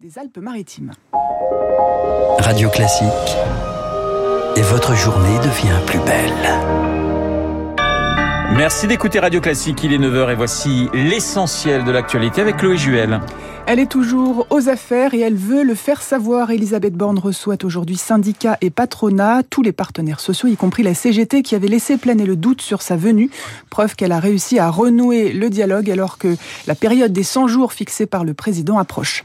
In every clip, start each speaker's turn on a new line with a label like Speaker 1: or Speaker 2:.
Speaker 1: des Alpes-Maritimes.
Speaker 2: Radio Classique. Et votre journée devient plus belle.
Speaker 3: Merci d'écouter Radio Classique, il est 9h et voici l'essentiel de l'actualité avec Chloé Juel.
Speaker 1: Elle est toujours aux affaires et elle veut le faire savoir. Elisabeth Borne reçoit aujourd'hui syndicats et patronats, tous les partenaires sociaux, y compris la CGT qui avait laissé planer le doute sur sa venue. Preuve qu'elle a réussi à renouer le dialogue alors que la période des 100 jours fixée par le président approche.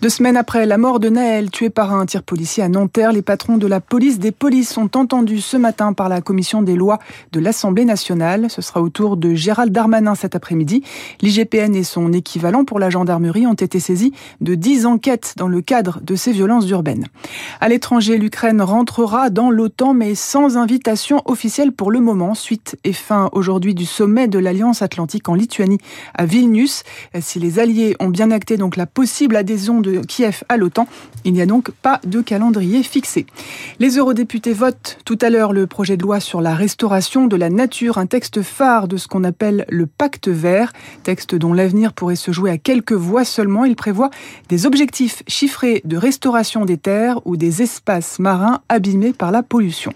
Speaker 1: Deux semaines après la mort de Naël, tué par un tir policier à Nanterre, les patrons de la police des polices sont entendus ce matin par la commission des lois de l'Assemblée nationale. Ce sera au tour de Gérald Darmanin cet après-midi. L'IGPN et son équivalent pour la gendarmerie ont été saisis de 10 enquêtes dans le cadre de ces violences urbaines. À l'étranger, l'Ukraine rentrera dans l'OTAN mais sans invitation officielle pour le moment, suite et fin aujourd'hui du sommet de l'Alliance Atlantique en Lituanie à Vilnius. Si les alliés ont bien acté donc la possible adhésion de Kiev à l'OTAN, il n'y a donc pas de calendrier fixé. Les eurodéputés votent tout à l'heure le projet de loi sur la restauration de la nature, un texte phare de ce qu'on appelle le pacte vert, texte dont l'avenir pourrait se jouer à quelques voix seulement il prévoit des objectifs chiffrés de restauration des terres ou des espaces marins abîmés par la pollution.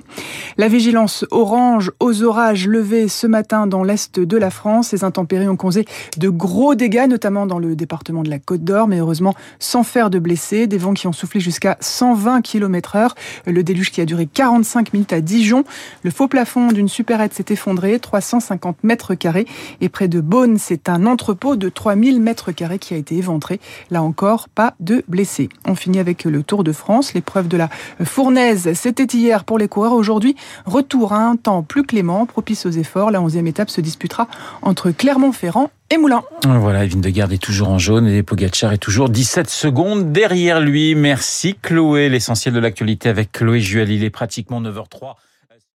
Speaker 1: La vigilance orange aux orages levés ce matin dans l'est de la France. Les intempéries ont causé de gros dégâts, notamment dans le département de la Côte d'Or, mais heureusement sans faire de blessés. Des vents qui ont soufflé jusqu'à 120 km heure. Le déluge qui a duré 45 minutes à Dijon. Le faux plafond d'une supérette s'est effondré, 350 mètres carrés. Et près de Beaune, c'est un entrepôt de 3000 mètres carrés qui a été éventré. Là encore, pas de blessés. On finit avec le Tour de France. L'épreuve de la Fournaise, c'était hier pour les coureurs. Aujourd'hui, retour à un temps plus clément, propice aux efforts. La 11e étape se disputera entre Clermont-Ferrand et Moulin.
Speaker 3: Voilà, Evine de Garde est toujours en jaune et Pogacar est toujours 17 secondes derrière lui. Merci Chloé, l'essentiel de l'actualité avec Chloé Juel. Il est pratiquement 9h03.